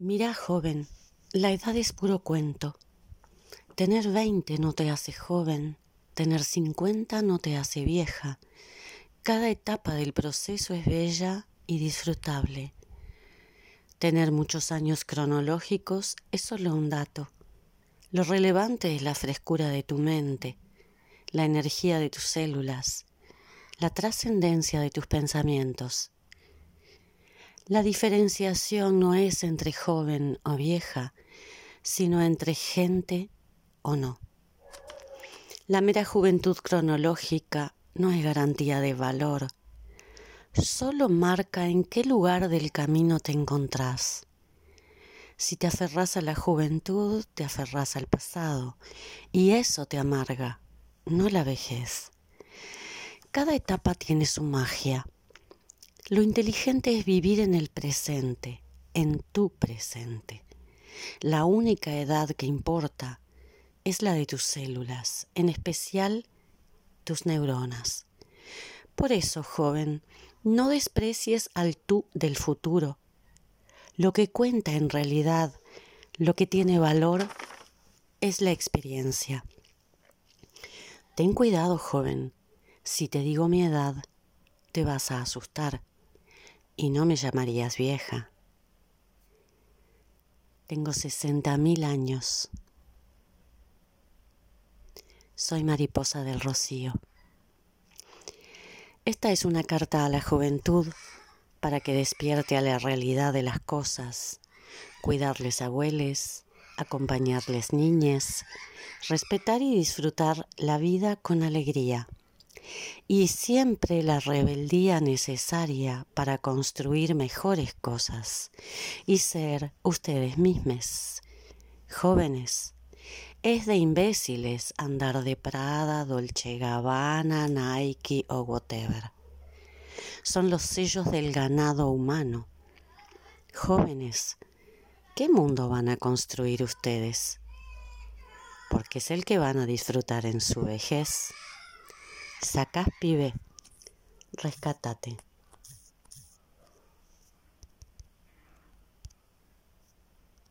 Mira, joven, la edad es puro cuento. Tener veinte no te hace joven, tener cincuenta no te hace vieja. Cada etapa del proceso es bella y disfrutable. Tener muchos años cronológicos es solo un dato. Lo relevante es la frescura de tu mente, la energía de tus células, la trascendencia de tus pensamientos. La diferenciación no es entre joven o vieja, sino entre gente o no. La mera juventud cronológica no es garantía de valor, solo marca en qué lugar del camino te encontrás. Si te aferras a la juventud, te aferras al pasado, y eso te amarga, no la vejez. Cada etapa tiene su magia lo inteligente es vivir en el presente, en tu presente. La única edad que importa es la de tus células, en especial tus neuronas. Por eso, joven, no desprecies al tú del futuro. Lo que cuenta en realidad, lo que tiene valor, es la experiencia. Ten cuidado, joven. Si te digo mi edad, te vas a asustar y no me llamarías vieja. Tengo sesenta mil años. Soy mariposa del rocío. Esta es una carta a la juventud para que despierte a la realidad de las cosas, cuidarles abueles, acompañarles niñes, respetar y disfrutar la vida con alegría y siempre la rebeldía necesaria para construir mejores cosas y ser ustedes mismos. Jóvenes, es de imbéciles andar de Prada, Dolce Gabbana, Nike o whatever. Son los sellos del ganado humano. Jóvenes, ¿qué mundo van a construir ustedes? Porque es el que van a disfrutar en su vejez. Sacás pibe, rescátate.